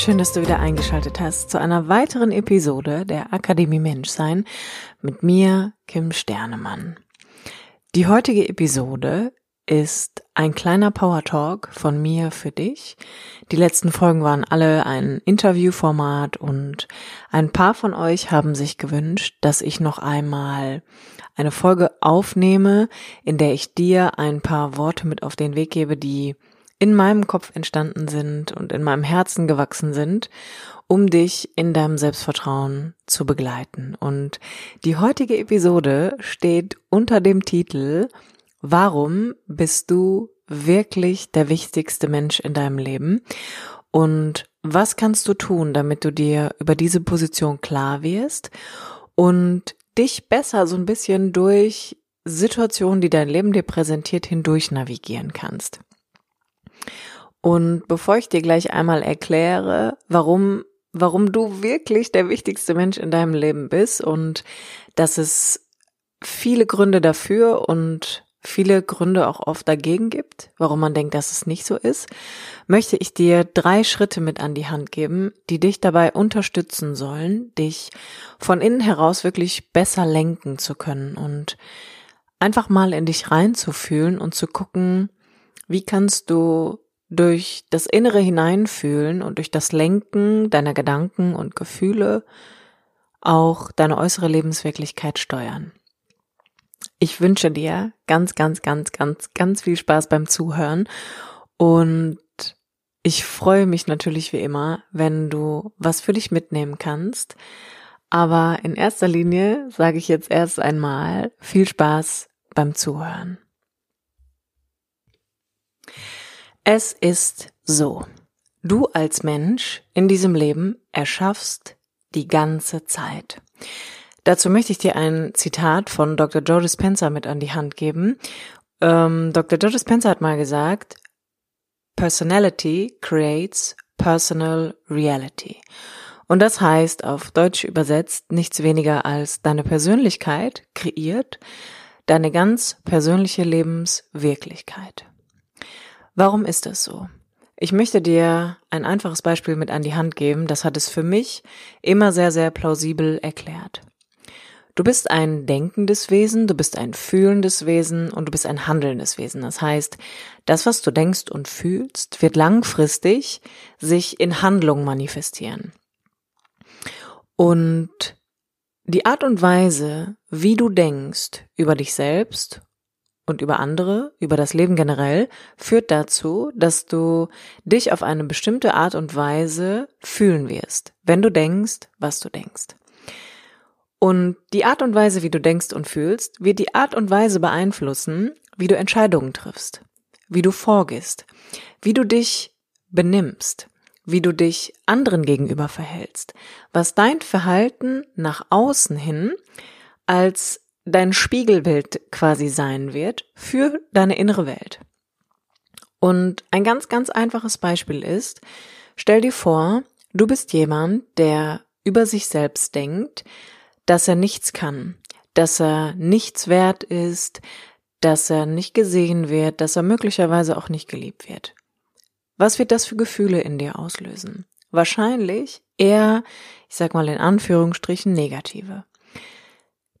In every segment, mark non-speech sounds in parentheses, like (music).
Schön, dass du wieder eingeschaltet hast zu einer weiteren Episode der Akademie Menschsein mit mir, Kim Sternemann. Die heutige Episode ist ein kleiner Power Talk von mir für dich. Die letzten Folgen waren alle ein Interviewformat und ein paar von euch haben sich gewünscht, dass ich noch einmal eine Folge aufnehme, in der ich dir ein paar Worte mit auf den Weg gebe, die in meinem Kopf entstanden sind und in meinem Herzen gewachsen sind, um dich in deinem Selbstvertrauen zu begleiten. Und die heutige Episode steht unter dem Titel Warum bist du wirklich der wichtigste Mensch in deinem Leben? Und was kannst du tun, damit du dir über diese Position klar wirst und dich besser so ein bisschen durch Situationen, die dein Leben dir präsentiert, hindurch navigieren kannst? Und bevor ich dir gleich einmal erkläre, warum, warum du wirklich der wichtigste Mensch in deinem Leben bist und dass es viele Gründe dafür und viele Gründe auch oft dagegen gibt, warum man denkt, dass es nicht so ist, möchte ich dir drei Schritte mit an die Hand geben, die dich dabei unterstützen sollen, dich von innen heraus wirklich besser lenken zu können und einfach mal in dich reinzufühlen und zu gucken, wie kannst du durch das innere Hineinfühlen und durch das Lenken deiner Gedanken und Gefühle auch deine äußere Lebenswirklichkeit steuern. Ich wünsche dir ganz, ganz, ganz, ganz, ganz viel Spaß beim Zuhören und ich freue mich natürlich wie immer, wenn du was für dich mitnehmen kannst. Aber in erster Linie sage ich jetzt erst einmal viel Spaß beim Zuhören. Es ist so. Du als Mensch in diesem Leben erschaffst die ganze Zeit. Dazu möchte ich dir ein Zitat von Dr. Joe Dispenza mit an die Hand geben. Ähm, Dr. Joe Dispenza hat mal gesagt, Personality creates personal reality. Und das heißt auf Deutsch übersetzt nichts weniger als deine Persönlichkeit kreiert deine ganz persönliche Lebenswirklichkeit. Warum ist das so? Ich möchte dir ein einfaches Beispiel mit an die Hand geben, das hat es für mich immer sehr, sehr plausibel erklärt. Du bist ein denkendes Wesen, du bist ein fühlendes Wesen und du bist ein handelndes Wesen. Das heißt, das, was du denkst und fühlst, wird langfristig sich in Handlung manifestieren. Und die Art und Weise, wie du denkst über dich selbst und über andere, über das Leben generell, führt dazu, dass du dich auf eine bestimmte Art und Weise fühlen wirst, wenn du denkst, was du denkst. Und die Art und Weise, wie du denkst und fühlst, wird die Art und Weise beeinflussen, wie du Entscheidungen triffst, wie du vorgehst, wie du dich benimmst, wie du dich anderen gegenüber verhältst, was dein Verhalten nach außen hin als dein Spiegelbild quasi sein wird für deine innere Welt. Und ein ganz, ganz einfaches Beispiel ist, stell dir vor, du bist jemand, der über sich selbst denkt, dass er nichts kann, dass er nichts wert ist, dass er nicht gesehen wird, dass er möglicherweise auch nicht geliebt wird. Was wird das für Gefühle in dir auslösen? Wahrscheinlich eher, ich sag mal in Anführungsstrichen, negative.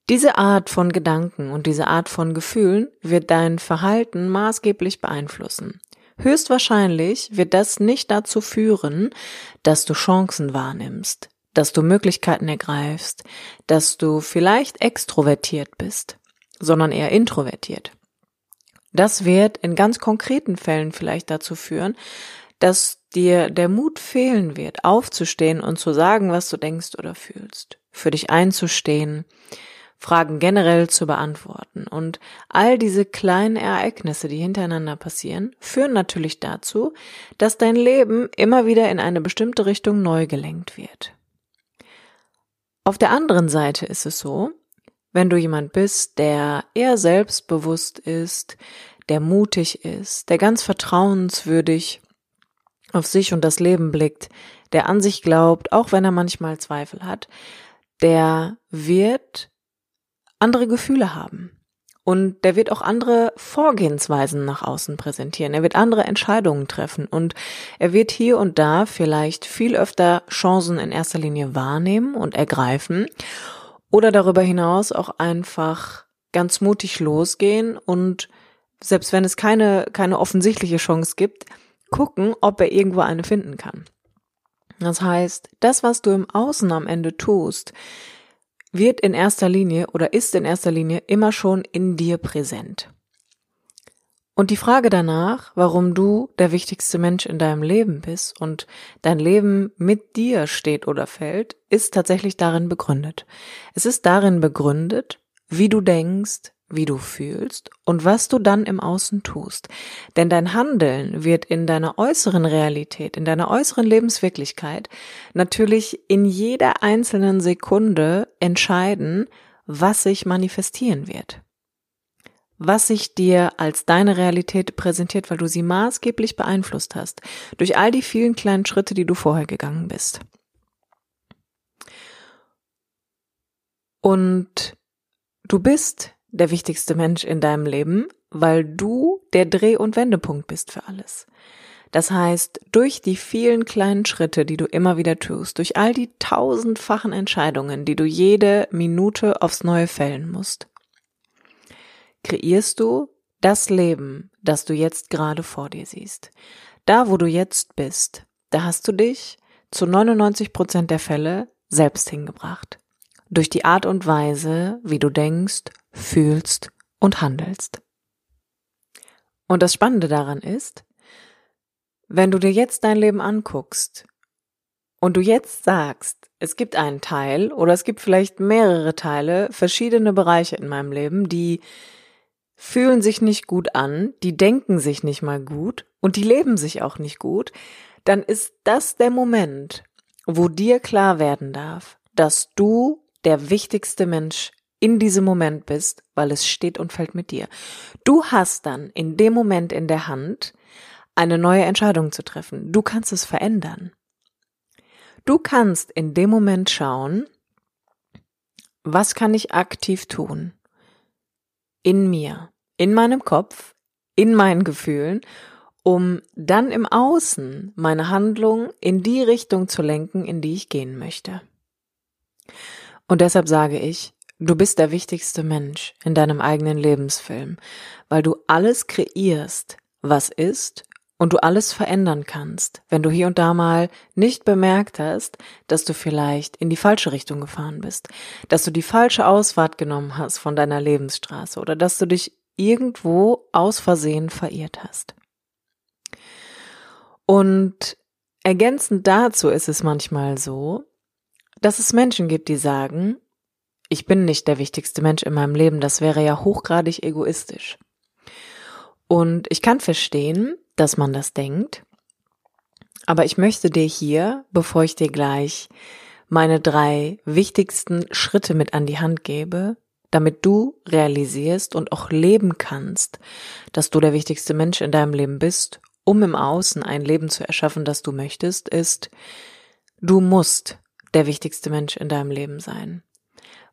Diese Art von Gedanken und diese Art von Gefühlen wird dein Verhalten maßgeblich beeinflussen. Höchstwahrscheinlich wird das nicht dazu führen, dass du Chancen wahrnimmst, dass du Möglichkeiten ergreifst, dass du vielleicht extrovertiert bist, sondern eher introvertiert. Das wird in ganz konkreten Fällen vielleicht dazu führen, dass dir der Mut fehlen wird, aufzustehen und zu sagen, was du denkst oder fühlst, für dich einzustehen, Fragen generell zu beantworten. Und all diese kleinen Ereignisse, die hintereinander passieren, führen natürlich dazu, dass dein Leben immer wieder in eine bestimmte Richtung neu gelenkt wird. Auf der anderen Seite ist es so, wenn du jemand bist, der eher selbstbewusst ist, der mutig ist, der ganz vertrauenswürdig auf sich und das Leben blickt, der an sich glaubt, auch wenn er manchmal Zweifel hat, der wird andere Gefühle haben. Und der wird auch andere Vorgehensweisen nach außen präsentieren. Er wird andere Entscheidungen treffen und er wird hier und da vielleicht viel öfter Chancen in erster Linie wahrnehmen und ergreifen oder darüber hinaus auch einfach ganz mutig losgehen und selbst wenn es keine, keine offensichtliche Chance gibt, gucken, ob er irgendwo eine finden kann. Das heißt, das, was du im Außen am Ende tust, wird in erster Linie oder ist in erster Linie immer schon in dir präsent. Und die Frage danach, warum du der wichtigste Mensch in deinem Leben bist und dein Leben mit dir steht oder fällt, ist tatsächlich darin begründet. Es ist darin begründet, wie du denkst, wie du fühlst und was du dann im Außen tust. Denn dein Handeln wird in deiner äußeren Realität, in deiner äußeren Lebenswirklichkeit natürlich in jeder einzelnen Sekunde entscheiden, was sich manifestieren wird. Was sich dir als deine Realität präsentiert, weil du sie maßgeblich beeinflusst hast, durch all die vielen kleinen Schritte, die du vorher gegangen bist. Und du bist der wichtigste Mensch in deinem Leben, weil du der Dreh- und Wendepunkt bist für alles. Das heißt, durch die vielen kleinen Schritte, die du immer wieder tust, durch all die tausendfachen Entscheidungen, die du jede Minute aufs Neue fällen musst, kreierst du das Leben, das du jetzt gerade vor dir siehst. Da, wo du jetzt bist, da hast du dich zu 99 Prozent der Fälle selbst hingebracht. Durch die Art und Weise, wie du denkst, fühlst und handelst. Und das Spannende daran ist, wenn du dir jetzt dein Leben anguckst und du jetzt sagst, es gibt einen Teil oder es gibt vielleicht mehrere Teile, verschiedene Bereiche in meinem Leben, die fühlen sich nicht gut an, die denken sich nicht mal gut und die leben sich auch nicht gut, dann ist das der Moment, wo dir klar werden darf, dass du der wichtigste Mensch in diesem Moment bist, weil es steht und fällt mit dir. Du hast dann in dem Moment in der Hand, eine neue Entscheidung zu treffen. Du kannst es verändern. Du kannst in dem Moment schauen, was kann ich aktiv tun? In mir, in meinem Kopf, in meinen Gefühlen, um dann im Außen meine Handlung in die Richtung zu lenken, in die ich gehen möchte. Und deshalb sage ich, Du bist der wichtigste Mensch in deinem eigenen Lebensfilm, weil du alles kreierst, was ist und du alles verändern kannst, wenn du hier und da mal nicht bemerkt hast, dass du vielleicht in die falsche Richtung gefahren bist, dass du die falsche Ausfahrt genommen hast von deiner Lebensstraße oder dass du dich irgendwo aus Versehen verirrt hast. Und ergänzend dazu ist es manchmal so, dass es Menschen gibt, die sagen, ich bin nicht der wichtigste Mensch in meinem Leben, das wäre ja hochgradig egoistisch. Und ich kann verstehen, dass man das denkt, aber ich möchte dir hier, bevor ich dir gleich meine drei wichtigsten Schritte mit an die Hand gebe, damit du realisierst und auch leben kannst, dass du der wichtigste Mensch in deinem Leben bist, um im Außen ein Leben zu erschaffen, das du möchtest, ist, du musst der wichtigste Mensch in deinem Leben sein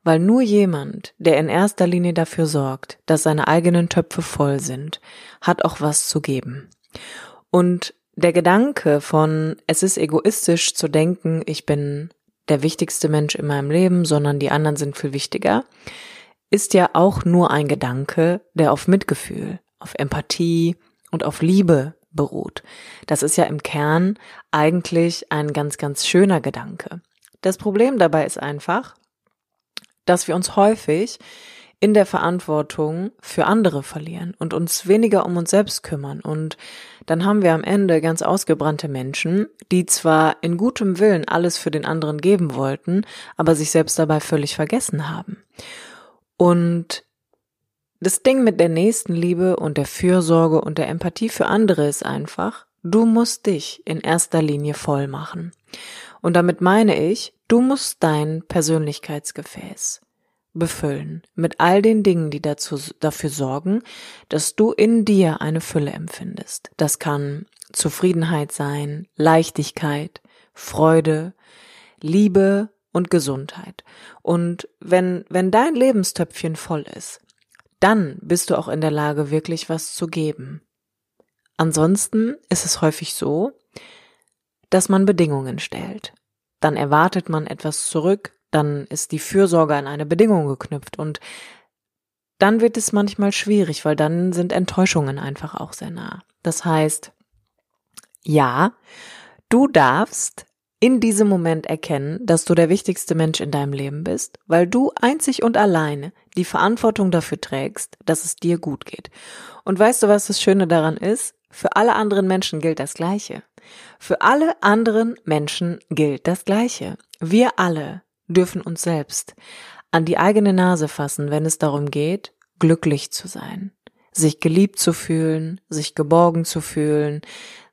weil nur jemand, der in erster Linie dafür sorgt, dass seine eigenen Töpfe voll sind, hat auch was zu geben. Und der Gedanke von, es ist egoistisch zu denken, ich bin der wichtigste Mensch in meinem Leben, sondern die anderen sind viel wichtiger, ist ja auch nur ein Gedanke, der auf Mitgefühl, auf Empathie und auf Liebe beruht. Das ist ja im Kern eigentlich ein ganz, ganz schöner Gedanke. Das Problem dabei ist einfach, dass wir uns häufig in der Verantwortung für andere verlieren und uns weniger um uns selbst kümmern. Und dann haben wir am Ende ganz ausgebrannte Menschen, die zwar in gutem Willen alles für den anderen geben wollten, aber sich selbst dabei völlig vergessen haben. Und das Ding mit der Nächstenliebe und der Fürsorge und der Empathie für andere ist einfach, du musst dich in erster Linie voll machen. Und damit meine ich, du musst dein Persönlichkeitsgefäß befüllen mit all den Dingen, die dazu, dafür sorgen, dass du in dir eine Fülle empfindest. Das kann Zufriedenheit sein, Leichtigkeit, Freude, Liebe und Gesundheit. Und wenn, wenn dein Lebenstöpfchen voll ist, dann bist du auch in der Lage, wirklich was zu geben. Ansonsten ist es häufig so, dass man Bedingungen stellt. Dann erwartet man etwas zurück, dann ist die Fürsorge an eine Bedingung geknüpft und dann wird es manchmal schwierig, weil dann sind Enttäuschungen einfach auch sehr nah. Das heißt, ja, du darfst in diesem Moment erkennen, dass du der wichtigste Mensch in deinem Leben bist, weil du einzig und alleine die Verantwortung dafür trägst, dass es dir gut geht. Und weißt du, was das Schöne daran ist? Für alle anderen Menschen gilt das Gleiche. Für alle anderen Menschen gilt das Gleiche. Wir alle dürfen uns selbst an die eigene Nase fassen, wenn es darum geht, glücklich zu sein, sich geliebt zu fühlen, sich geborgen zu fühlen,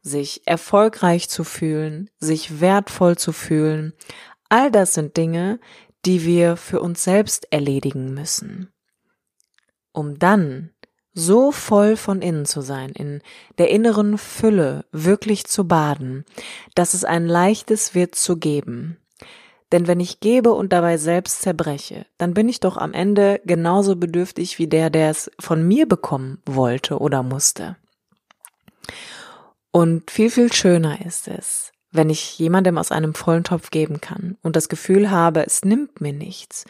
sich erfolgreich zu fühlen, sich wertvoll zu fühlen. All das sind Dinge, die wir für uns selbst erledigen müssen, um dann so voll von innen zu sein, in der inneren Fülle wirklich zu baden, dass es ein leichtes wird zu geben. Denn wenn ich gebe und dabei selbst zerbreche, dann bin ich doch am Ende genauso bedürftig wie der, der es von mir bekommen wollte oder musste. Und viel, viel schöner ist es, wenn ich jemandem aus einem vollen Topf geben kann und das Gefühl habe, es nimmt mir nichts,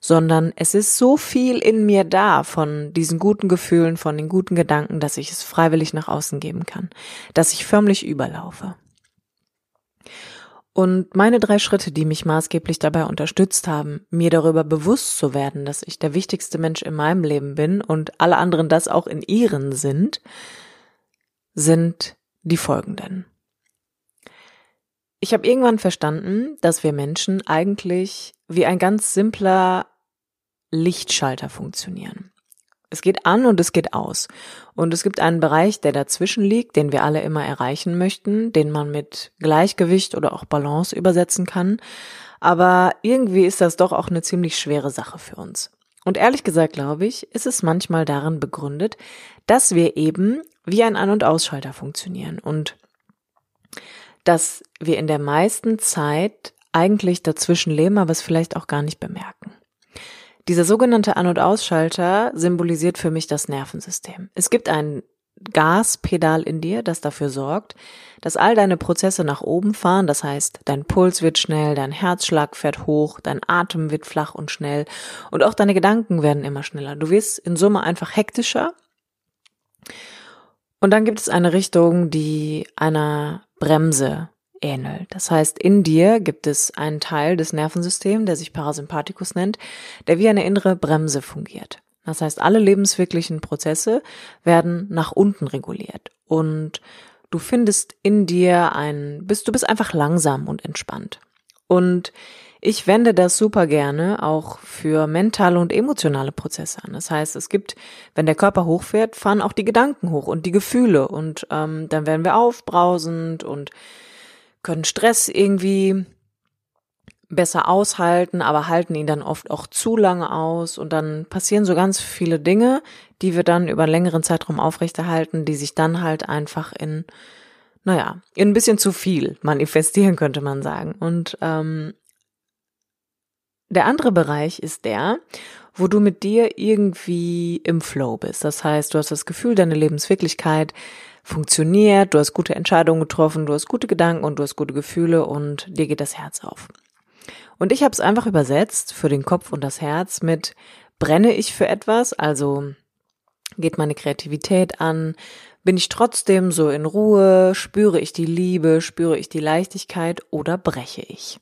sondern es ist so viel in mir da von diesen guten Gefühlen, von den guten Gedanken, dass ich es freiwillig nach außen geben kann, dass ich förmlich überlaufe. Und meine drei Schritte, die mich maßgeblich dabei unterstützt haben, mir darüber bewusst zu werden, dass ich der wichtigste Mensch in meinem Leben bin und alle anderen das auch in ihren sind, sind die folgenden. Ich habe irgendwann verstanden, dass wir Menschen eigentlich wie ein ganz simpler Lichtschalter funktionieren. Es geht an und es geht aus. Und es gibt einen Bereich, der dazwischen liegt, den wir alle immer erreichen möchten, den man mit Gleichgewicht oder auch Balance übersetzen kann. Aber irgendwie ist das doch auch eine ziemlich schwere Sache für uns. Und ehrlich gesagt, glaube ich, ist es manchmal darin begründet, dass wir eben wie ein An- und Ausschalter funktionieren und dass wir in der meisten Zeit eigentlich dazwischen leben, aber es vielleicht auch gar nicht bemerken. Dieser sogenannte An- und Ausschalter symbolisiert für mich das Nervensystem. Es gibt ein Gaspedal in dir, das dafür sorgt, dass all deine Prozesse nach oben fahren. Das heißt, dein Puls wird schnell, dein Herzschlag fährt hoch, dein Atem wird flach und schnell und auch deine Gedanken werden immer schneller. Du wirst in Summe einfach hektischer. Und dann gibt es eine Richtung, die einer Bremse ähnelt. Das heißt, in dir gibt es einen Teil des Nervensystems, der sich Parasympathikus nennt, der wie eine innere Bremse fungiert. Das heißt, alle lebenswirklichen Prozesse werden nach unten reguliert und du findest in dir ein, bist, du bist einfach langsam und entspannt. Und ich wende das super gerne auch für mentale und emotionale Prozesse an. Das heißt, es gibt, wenn der Körper hochfährt, fahren auch die Gedanken hoch und die Gefühle und ähm, dann werden wir aufbrausend und können Stress irgendwie besser aushalten, aber halten ihn dann oft auch zu lange aus und dann passieren so ganz viele Dinge, die wir dann über einen längeren Zeitraum aufrechterhalten, die sich dann halt einfach in, naja, in ein bisschen zu viel manifestieren, könnte man sagen. Und ähm, der andere Bereich ist der, wo du mit dir irgendwie im Flow bist. Das heißt, du hast das Gefühl, deine Lebenswirklichkeit funktioniert, du hast gute Entscheidungen getroffen, du hast gute Gedanken und du hast gute Gefühle und dir geht das Herz auf. Und ich habe es einfach übersetzt für den Kopf und das Herz mit brenne ich für etwas, also geht meine Kreativität an, bin ich trotzdem so in Ruhe, spüre ich die Liebe, spüre ich die Leichtigkeit oder breche ich?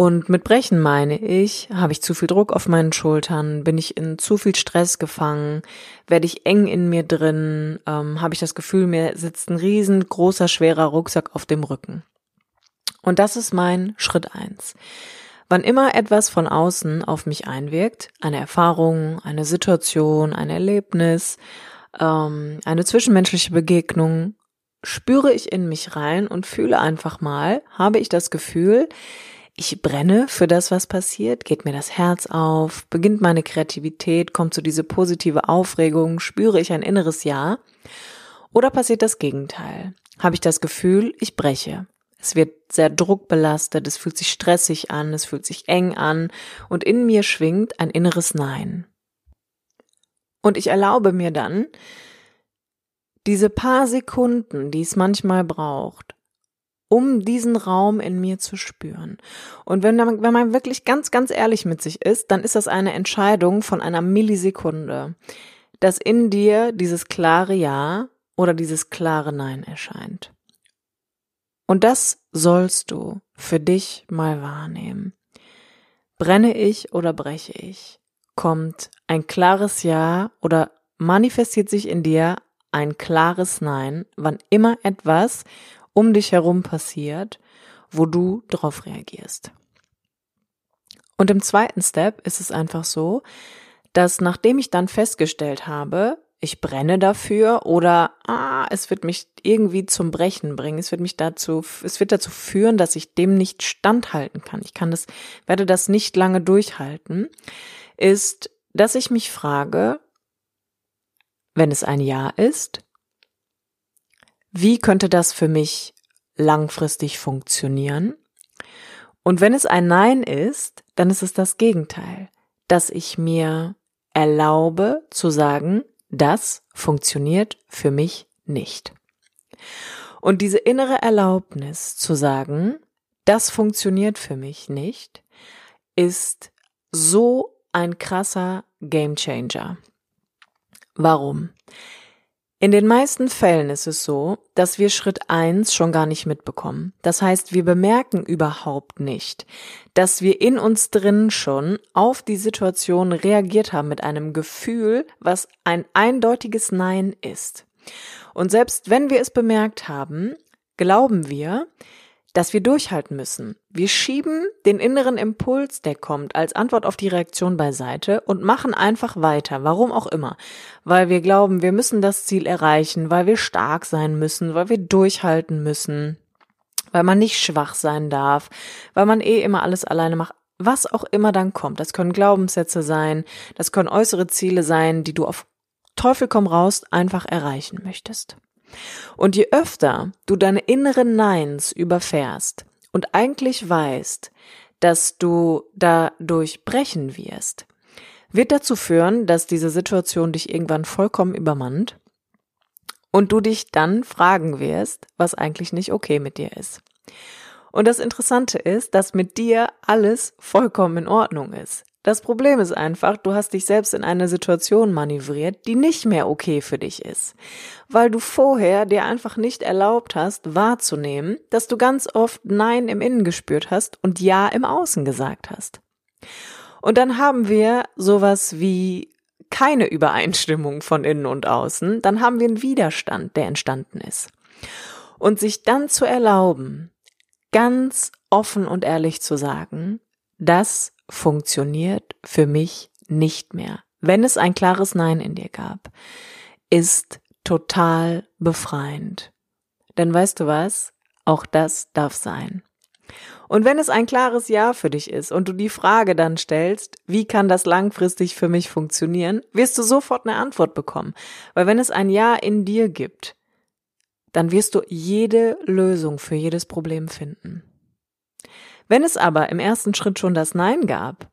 Und mit brechen meine ich, habe ich zu viel Druck auf meinen Schultern, bin ich in zu viel Stress gefangen, werde ich eng in mir drin, ähm, habe ich das Gefühl, mir sitzt ein riesengroßer, schwerer Rucksack auf dem Rücken. Und das ist mein Schritt eins. Wann immer etwas von außen auf mich einwirkt, eine Erfahrung, eine Situation, ein Erlebnis, ähm, eine zwischenmenschliche Begegnung, spüre ich in mich rein und fühle einfach mal, habe ich das Gefühl, ich brenne für das, was passiert, geht mir das Herz auf, beginnt meine Kreativität, kommt so diese positive Aufregung, spüre ich ein inneres Ja? Oder passiert das Gegenteil? Habe ich das Gefühl, ich breche, es wird sehr druckbelastet, es fühlt sich stressig an, es fühlt sich eng an und in mir schwingt ein inneres Nein. Und ich erlaube mir dann, diese paar Sekunden, die es manchmal braucht, um diesen Raum in mir zu spüren. Und wenn man, wenn man wirklich ganz, ganz ehrlich mit sich ist, dann ist das eine Entscheidung von einer Millisekunde, dass in dir dieses klare Ja oder dieses klare Nein erscheint. Und das sollst du für dich mal wahrnehmen. Brenne ich oder breche ich? Kommt ein klares Ja oder manifestiert sich in dir ein klares Nein, wann immer etwas um dich herum passiert, wo du drauf reagierst. Und im zweiten Step ist es einfach so, dass nachdem ich dann festgestellt habe, ich brenne dafür oder ah, es wird mich irgendwie zum Brechen bringen. Es wird mich dazu, es wird dazu führen, dass ich dem nicht standhalten kann. Ich kann das, werde das nicht lange durchhalten. Ist, dass ich mich frage, wenn es ein Ja ist, wie könnte das für mich langfristig funktionieren? Und wenn es ein Nein ist, dann ist es das Gegenteil, dass ich mir erlaube zu sagen, das funktioniert für mich nicht. Und diese innere Erlaubnis zu sagen, das funktioniert für mich nicht, ist so ein krasser Gamechanger. Warum? In den meisten Fällen ist es so, dass wir Schritt eins schon gar nicht mitbekommen. Das heißt, wir bemerken überhaupt nicht, dass wir in uns drin schon auf die Situation reagiert haben mit einem Gefühl, was ein eindeutiges Nein ist. Und selbst wenn wir es bemerkt haben, glauben wir, dass wir durchhalten müssen. Wir schieben den inneren Impuls, der kommt, als Antwort auf die Reaktion beiseite und machen einfach weiter, warum auch immer. Weil wir glauben, wir müssen das Ziel erreichen, weil wir stark sein müssen, weil wir durchhalten müssen, weil man nicht schwach sein darf, weil man eh immer alles alleine macht. Was auch immer dann kommt. Das können Glaubenssätze sein, das können äußere Ziele sein, die du auf Teufel komm raus einfach erreichen möchtest. Und je öfter du deine inneren Neins überfährst und eigentlich weißt, dass du dadurch brechen wirst, wird dazu führen, dass diese Situation dich irgendwann vollkommen übermannt und du dich dann fragen wirst, was eigentlich nicht okay mit dir ist. Und das Interessante ist, dass mit dir alles vollkommen in Ordnung ist. Das Problem ist einfach, du hast dich selbst in eine Situation manövriert, die nicht mehr okay für dich ist, weil du vorher dir einfach nicht erlaubt hast, wahrzunehmen, dass du ganz oft Nein im Innen gespürt hast und Ja im Außen gesagt hast. Und dann haben wir sowas wie keine Übereinstimmung von innen und außen, dann haben wir einen Widerstand, der entstanden ist. Und sich dann zu erlauben, ganz offen und ehrlich zu sagen, das funktioniert für mich nicht mehr. Wenn es ein klares Nein in dir gab, ist total befreiend. Denn weißt du was? Auch das darf sein. Und wenn es ein klares Ja für dich ist und du die Frage dann stellst, wie kann das langfristig für mich funktionieren, wirst du sofort eine Antwort bekommen. Weil wenn es ein Ja in dir gibt, dann wirst du jede Lösung für jedes Problem finden. Wenn es aber im ersten Schritt schon das Nein gab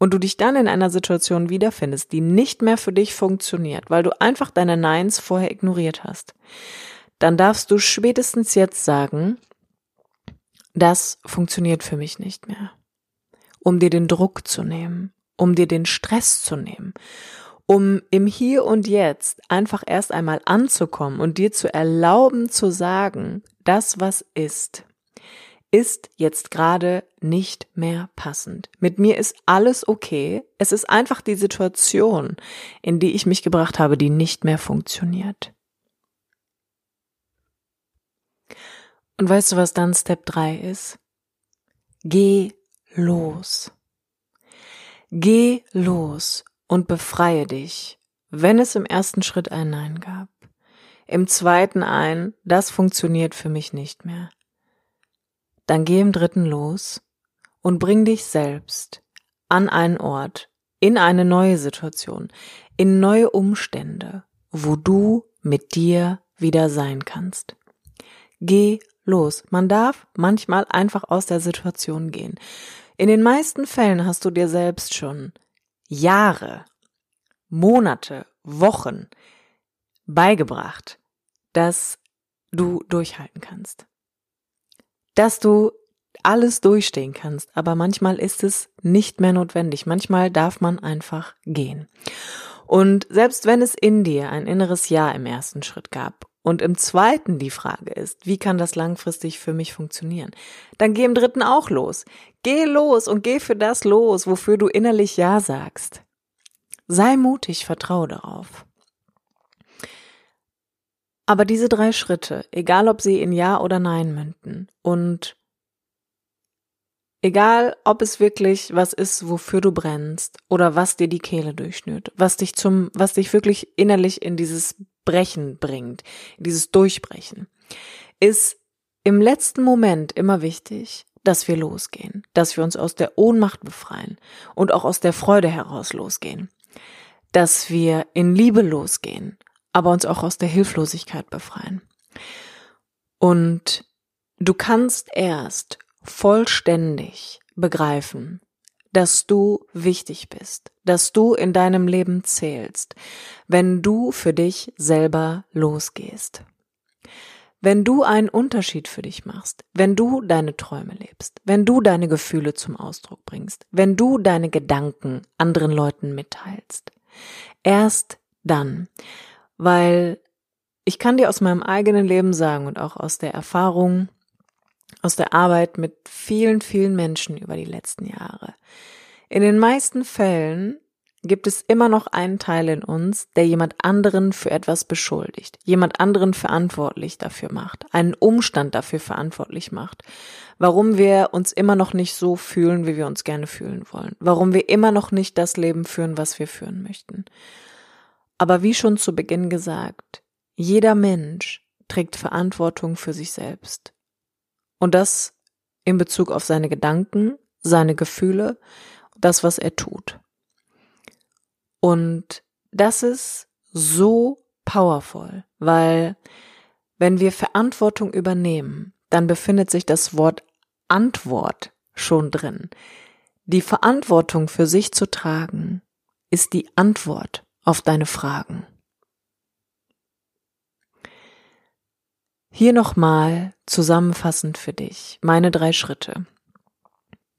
und du dich dann in einer Situation wiederfindest, die nicht mehr für dich funktioniert, weil du einfach deine Neins vorher ignoriert hast, dann darfst du spätestens jetzt sagen, das funktioniert für mich nicht mehr. Um dir den Druck zu nehmen, um dir den Stress zu nehmen, um im Hier und Jetzt einfach erst einmal anzukommen und dir zu erlauben zu sagen, das was ist, ist jetzt gerade nicht mehr passend. Mit mir ist alles okay. Es ist einfach die Situation, in die ich mich gebracht habe, die nicht mehr funktioniert. Und weißt du, was dann Step 3 ist? Geh los. Geh los und befreie dich, wenn es im ersten Schritt ein Nein gab. Im zweiten ein, das funktioniert für mich nicht mehr. Dann geh im dritten los und bring dich selbst an einen Ort, in eine neue Situation, in neue Umstände, wo du mit dir wieder sein kannst. Geh los. Man darf manchmal einfach aus der Situation gehen. In den meisten Fällen hast du dir selbst schon Jahre, Monate, Wochen beigebracht, dass du durchhalten kannst. Dass du alles durchstehen kannst, aber manchmal ist es nicht mehr notwendig. Manchmal darf man einfach gehen. Und selbst wenn es in dir ein inneres Ja im ersten Schritt gab und im zweiten die Frage ist, wie kann das langfristig für mich funktionieren, dann geh im dritten auch los. Geh los und geh für das los, wofür du innerlich Ja sagst. Sei mutig, vertraue darauf. Aber diese drei Schritte, egal ob sie in Ja oder Nein münden und Egal, ob es wirklich was ist, wofür du brennst oder was dir die Kehle durchschnürt, was dich zum, was dich wirklich innerlich in dieses Brechen bringt, in dieses Durchbrechen, ist im letzten Moment immer wichtig, dass wir losgehen, dass wir uns aus der Ohnmacht befreien und auch aus der Freude heraus losgehen, dass wir in Liebe losgehen, aber uns auch aus der Hilflosigkeit befreien. Und du kannst erst vollständig begreifen, dass du wichtig bist, dass du in deinem Leben zählst, wenn du für dich selber losgehst. Wenn du einen Unterschied für dich machst, wenn du deine Träume lebst, wenn du deine Gefühle zum Ausdruck bringst, wenn du deine Gedanken anderen Leuten mitteilst. Erst dann, weil ich kann dir aus meinem eigenen Leben sagen und auch aus der Erfahrung aus der Arbeit mit vielen, vielen Menschen über die letzten Jahre. In den meisten Fällen gibt es immer noch einen Teil in uns, der jemand anderen für etwas beschuldigt, jemand anderen verantwortlich dafür macht, einen Umstand dafür verantwortlich macht, warum wir uns immer noch nicht so fühlen, wie wir uns gerne fühlen wollen, warum wir immer noch nicht das Leben führen, was wir führen möchten. Aber wie schon zu Beginn gesagt, jeder Mensch trägt Verantwortung für sich selbst. Und das in Bezug auf seine Gedanken, seine Gefühle, das, was er tut. Und das ist so powerful, weil wenn wir Verantwortung übernehmen, dann befindet sich das Wort Antwort schon drin. Die Verantwortung für sich zu tragen ist die Antwort auf deine Fragen. Hier nochmal zusammenfassend für dich meine drei Schritte,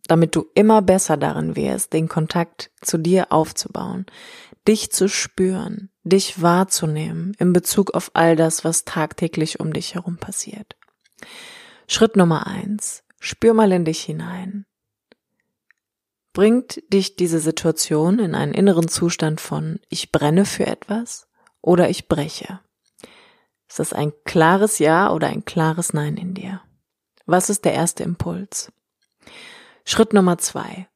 damit du immer besser darin wärst, den Kontakt zu dir aufzubauen, dich zu spüren, dich wahrzunehmen in Bezug auf all das, was tagtäglich um dich herum passiert. Schritt Nummer eins. Spür mal in dich hinein. Bringt dich diese Situation in einen inneren Zustand von ich brenne für etwas oder ich breche? Ist das ein klares Ja oder ein klares Nein in dir? Was ist der erste Impuls? Schritt Nummer zwei.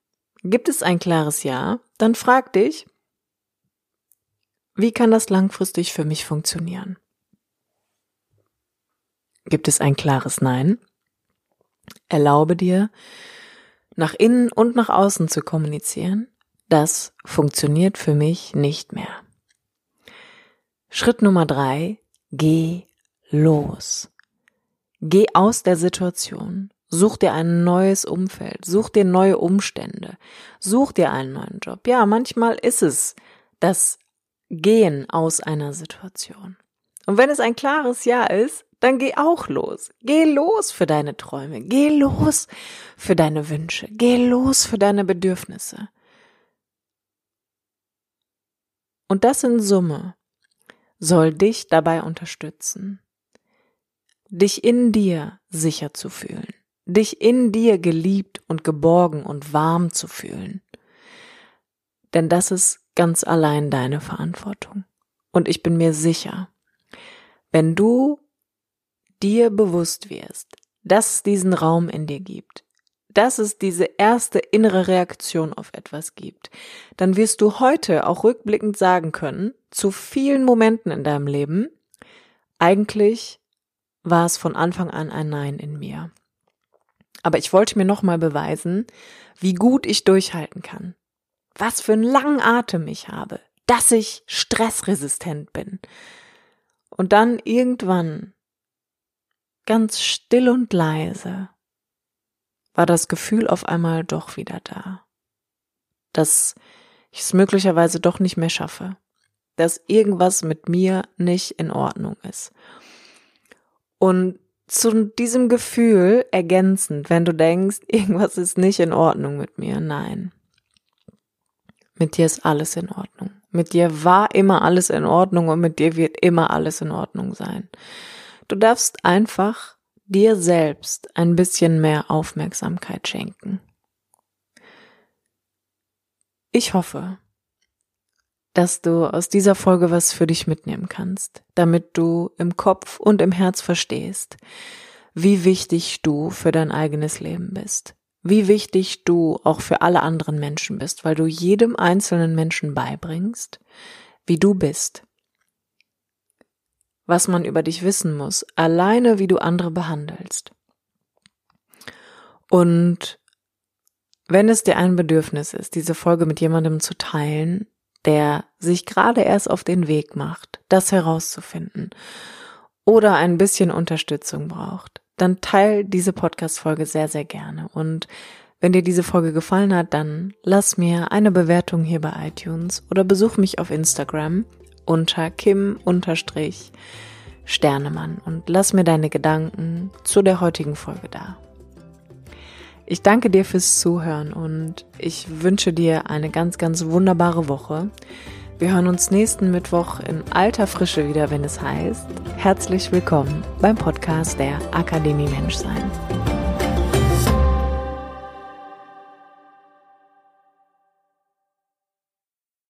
Gibt es ein klares Ja? Dann frag dich, wie kann das langfristig für mich funktionieren? Gibt es ein klares Nein? Erlaube dir, nach innen und nach außen zu kommunizieren. Das funktioniert für mich nicht mehr. Schritt Nummer drei. Geh los. Geh aus der Situation. Such dir ein neues Umfeld. Such dir neue Umstände. Such dir einen neuen Job. Ja, manchmal ist es das Gehen aus einer Situation. Und wenn es ein klares Ja ist, dann geh auch los. Geh los für deine Träume. Geh los für deine Wünsche. Geh los für deine Bedürfnisse. Und das in Summe soll dich dabei unterstützen, dich in dir sicher zu fühlen, dich in dir geliebt und geborgen und warm zu fühlen. Denn das ist ganz allein deine Verantwortung. Und ich bin mir sicher, wenn du dir bewusst wirst, dass es diesen Raum in dir gibt, dass es diese erste innere Reaktion auf etwas gibt, dann wirst du heute auch rückblickend sagen können, zu vielen Momenten in deinem Leben, eigentlich war es von Anfang an ein Nein in mir. Aber ich wollte mir nochmal beweisen, wie gut ich durchhalten kann. Was für einen langen Atem ich habe, dass ich stressresistent bin. Und dann irgendwann, ganz still und leise, war das Gefühl auf einmal doch wieder da. Dass ich es möglicherweise doch nicht mehr schaffe. Dass irgendwas mit mir nicht in Ordnung ist. Und zu diesem Gefühl ergänzend, wenn du denkst, (laughs) irgendwas ist nicht in Ordnung mit mir, nein. Mit dir ist alles in Ordnung. Mit dir war immer alles in Ordnung und mit dir wird immer alles in Ordnung sein. Du darfst einfach dir selbst ein bisschen mehr Aufmerksamkeit schenken. Ich hoffe, dass du aus dieser Folge was für dich mitnehmen kannst, damit du im Kopf und im Herz verstehst, wie wichtig du für dein eigenes Leben bist, wie wichtig du auch für alle anderen Menschen bist, weil du jedem einzelnen Menschen beibringst, wie du bist, was man über dich wissen muss, alleine wie du andere behandelst. Und wenn es dir ein Bedürfnis ist, diese Folge mit jemandem zu teilen, der sich gerade erst auf den Weg macht, das herauszufinden oder ein bisschen Unterstützung braucht, dann teil diese Podcast-Folge sehr, sehr gerne. Und wenn dir diese Folge gefallen hat, dann lass mir eine Bewertung hier bei iTunes oder besuch mich auf Instagram unter Kim-Sternemann und lass mir deine Gedanken zu der heutigen Folge da. Ich danke dir fürs Zuhören und ich wünsche dir eine ganz, ganz wunderbare Woche. Wir hören uns nächsten Mittwoch in alter Frische wieder, wenn es heißt, herzlich willkommen beim Podcast der Akademie Menschsein.